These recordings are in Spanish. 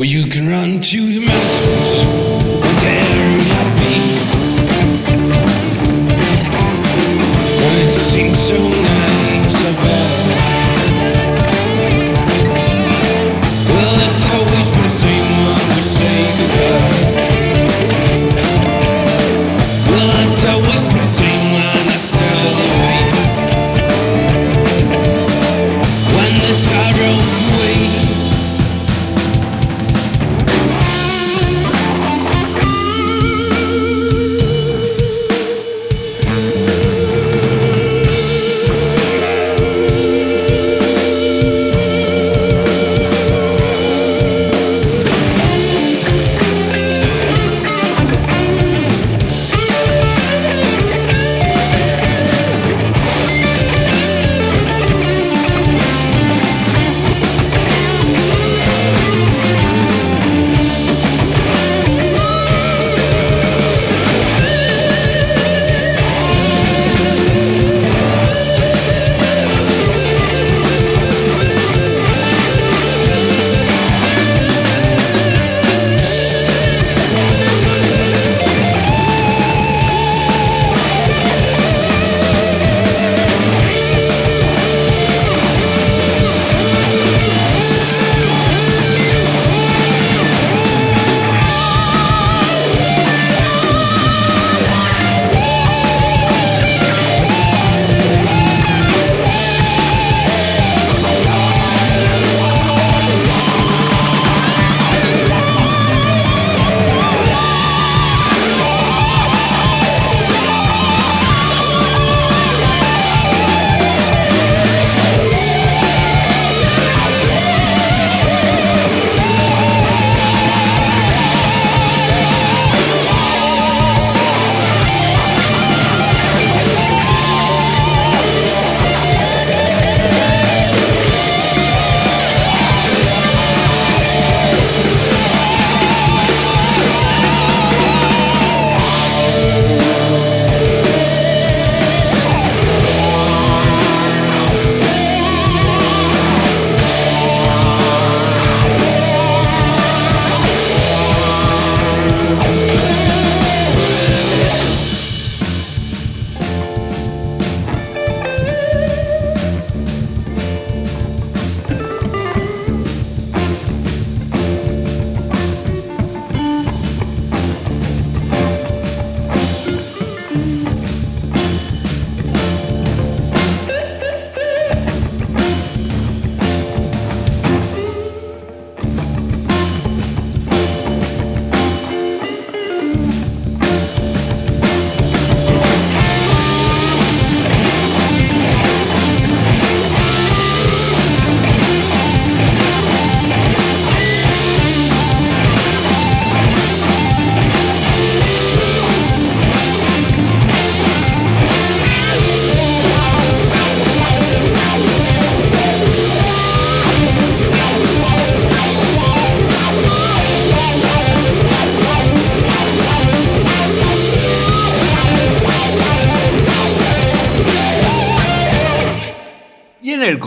Well, you can run to the mountains and tear you feet. Well, it seems so nice.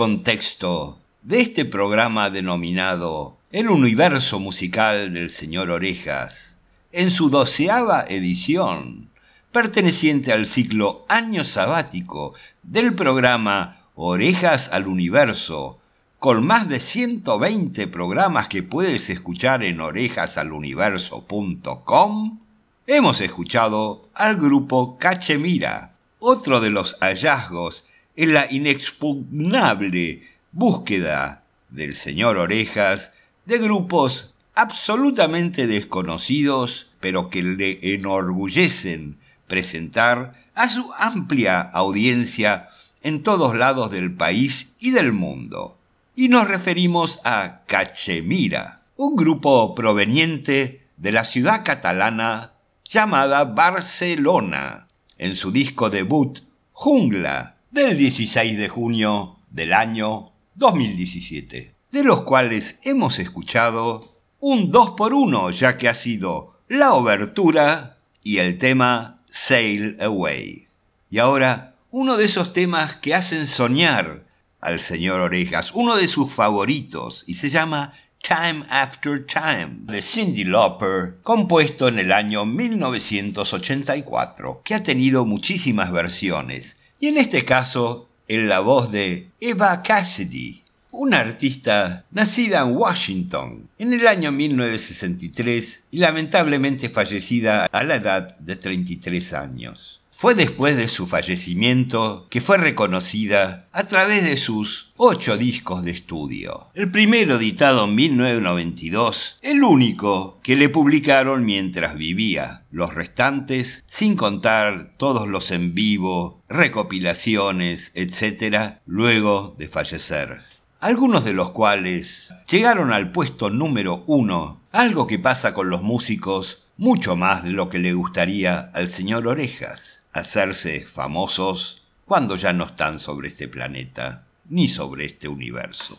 Contexto de este programa denominado El universo musical del señor Orejas, en su doceava edición, perteneciente al ciclo Año Sabático del programa Orejas al Universo, con más de 120 programas que puedes escuchar en orejasaluniverso.com, hemos escuchado al grupo Cachemira, otro de los hallazgos en la inexpugnable búsqueda del señor Orejas de grupos absolutamente desconocidos, pero que le enorgullecen presentar a su amplia audiencia en todos lados del país y del mundo. Y nos referimos a Cachemira, un grupo proveniente de la ciudad catalana llamada Barcelona, en su disco debut Jungla del 16 de junio del año 2017, de los cuales hemos escuchado un 2 por 1 ya que ha sido la obertura y el tema Sail Away. Y ahora, uno de esos temas que hacen soñar al señor Orejas, uno de sus favoritos, y se llama Time After Time, de Cindy Lauper, compuesto en el año 1984, que ha tenido muchísimas versiones, y en este caso en la voz de Eva Cassidy, una artista nacida en Washington en el año 1963 y lamentablemente fallecida a la edad de 33 años. Fue después de su fallecimiento que fue reconocida a través de sus ocho discos de estudio. El primero editado en 1992, el único que le publicaron mientras vivía. Los restantes, sin contar todos los en vivo, recopilaciones, etc., luego de fallecer algunos de los cuales llegaron al puesto número uno, algo que pasa con los músicos mucho más de lo que le gustaría al señor Orejas, hacerse famosos cuando ya no están sobre este planeta ni sobre este universo.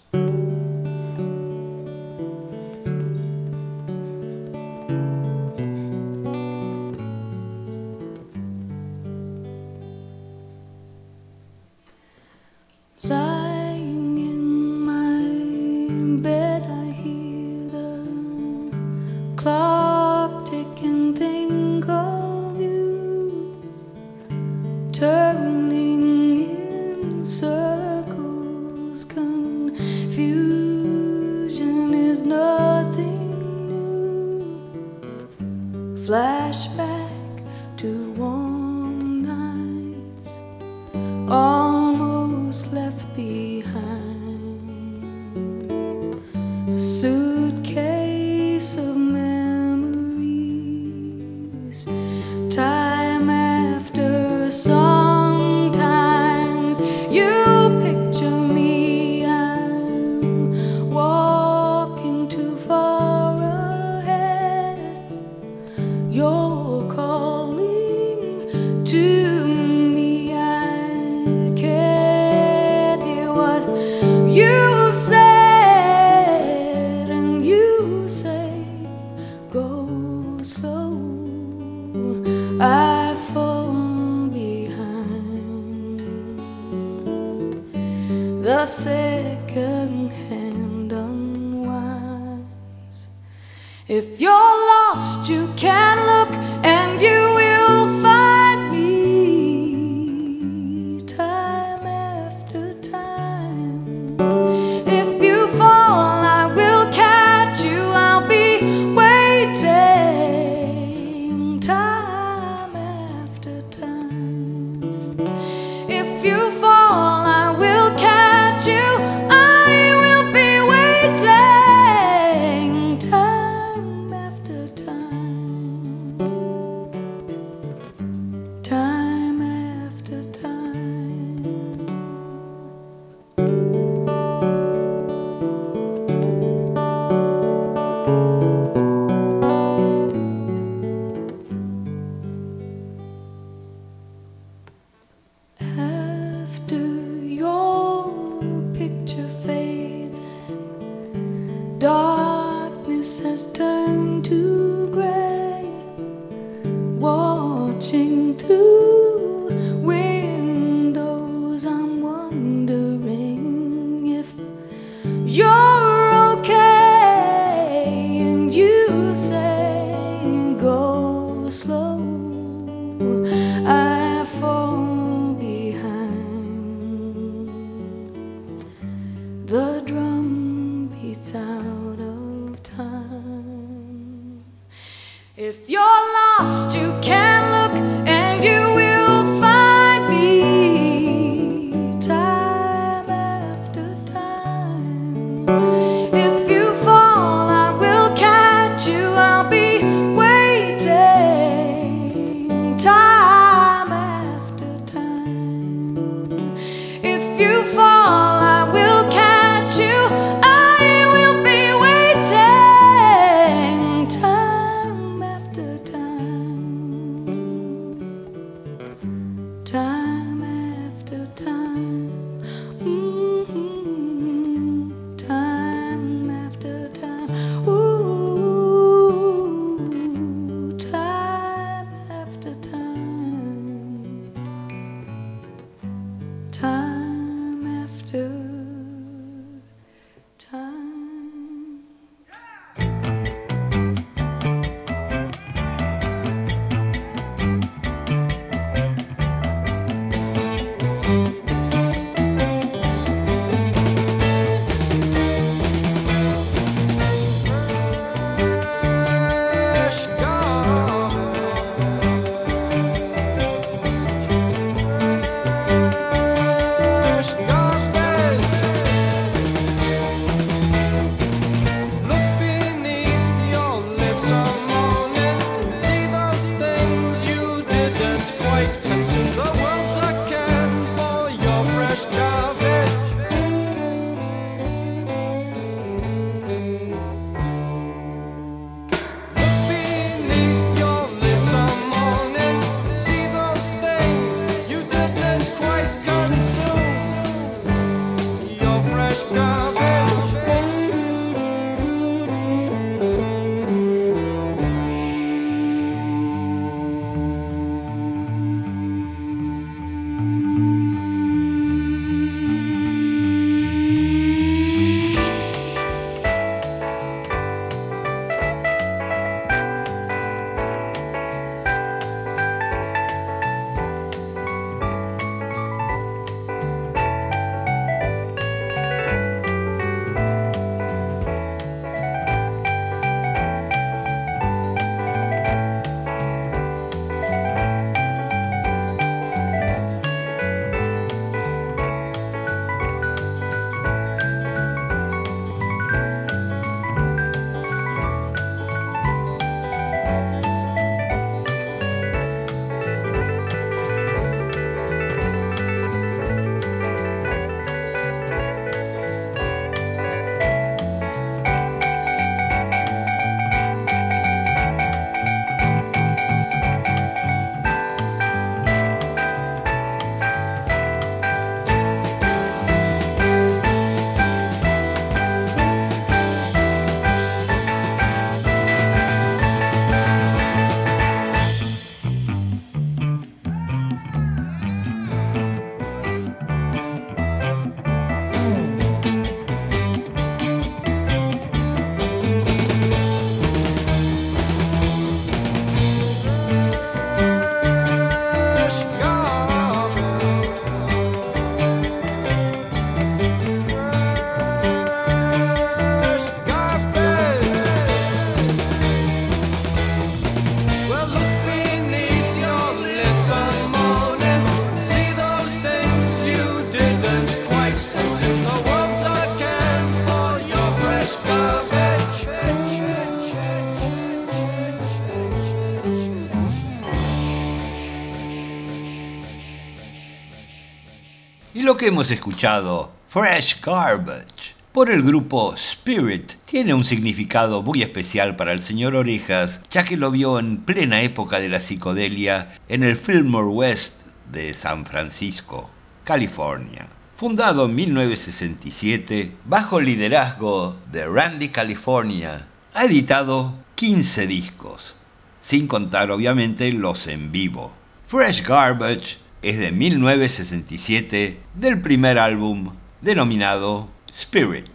Hemos escuchado, Fresh Garbage, por el grupo Spirit, tiene un significado muy especial para el señor Orejas, ya que lo vio en plena época de la psicodelia en el Fillmore West de San Francisco, California. Fundado en 1967, bajo el liderazgo de Randy California, ha editado 15 discos, sin contar obviamente los en vivo. Fresh Garbage es de 1967 del primer álbum denominado Spirit.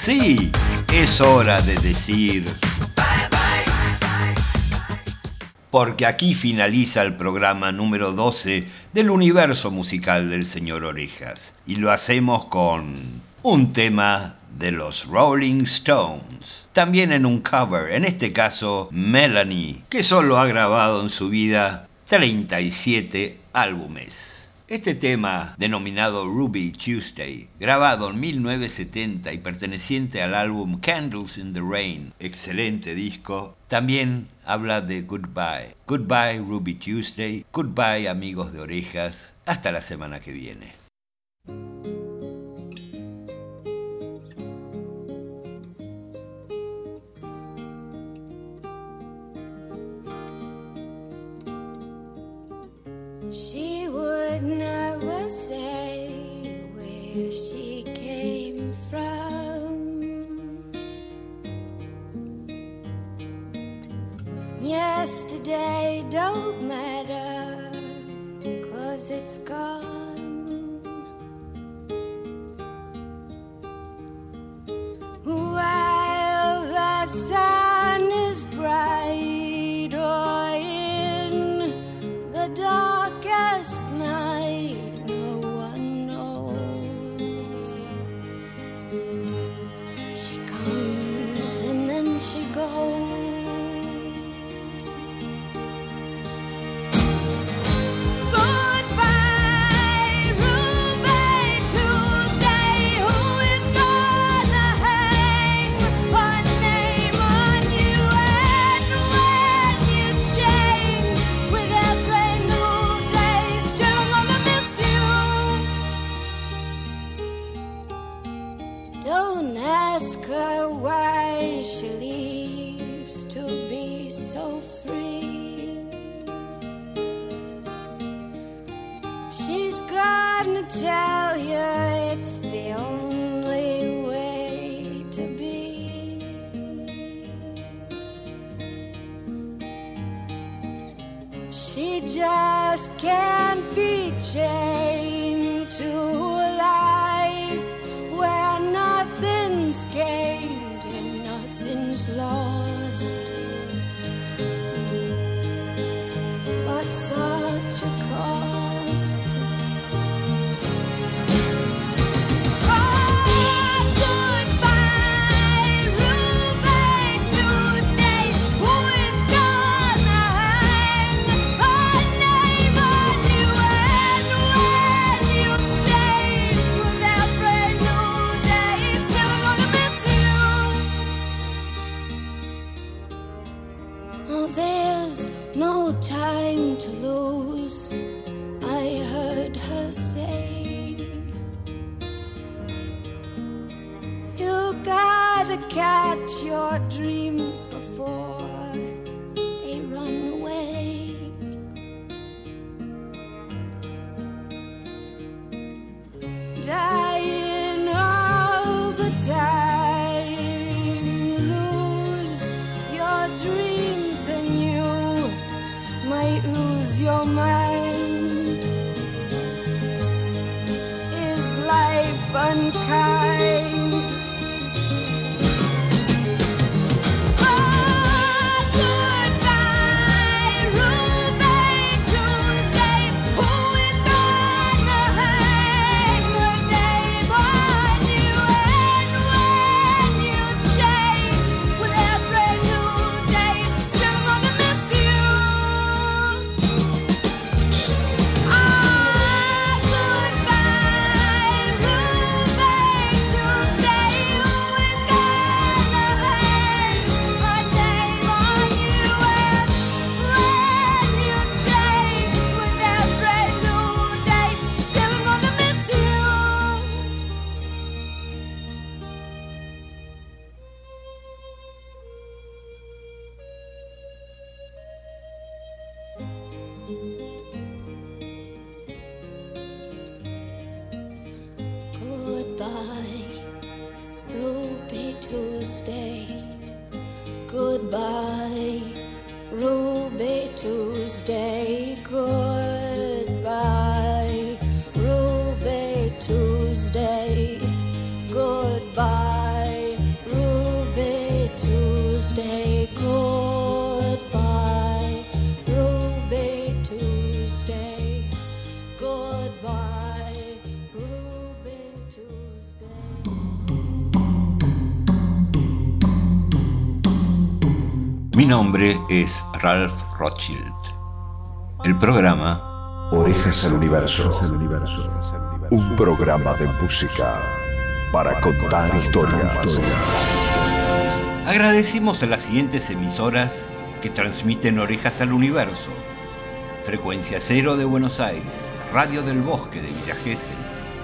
Sí, es hora de decir... Porque aquí finaliza el programa número 12 del universo musical del señor Orejas. Y lo hacemos con un tema de los Rolling Stones. También en un cover, en este caso Melanie, que solo ha grabado en su vida 37 álbumes. Este tema, denominado Ruby Tuesday, grabado en 1970 y perteneciente al álbum Candles in the Rain, excelente disco, también habla de goodbye. Goodbye Ruby Tuesday, goodbye amigos de orejas, hasta la semana que viene. She would never say where she came from. Yesterday, don't come. Mi nombre es Ralph Rothschild. El programa Orejas al Universo. Un programa de música para contar historias. Agradecimos a las siguientes emisoras que transmiten Orejas al Universo. Frecuencia Cero de Buenos Aires, Radio del Bosque de Villa Gesell,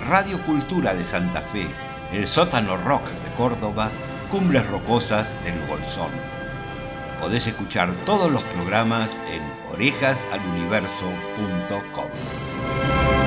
Radio Cultura de Santa Fe, El Sótano Rock de Córdoba, Cumbres Rocosas del Bolsón. Podés escuchar todos los programas en orejasaluniverso.com.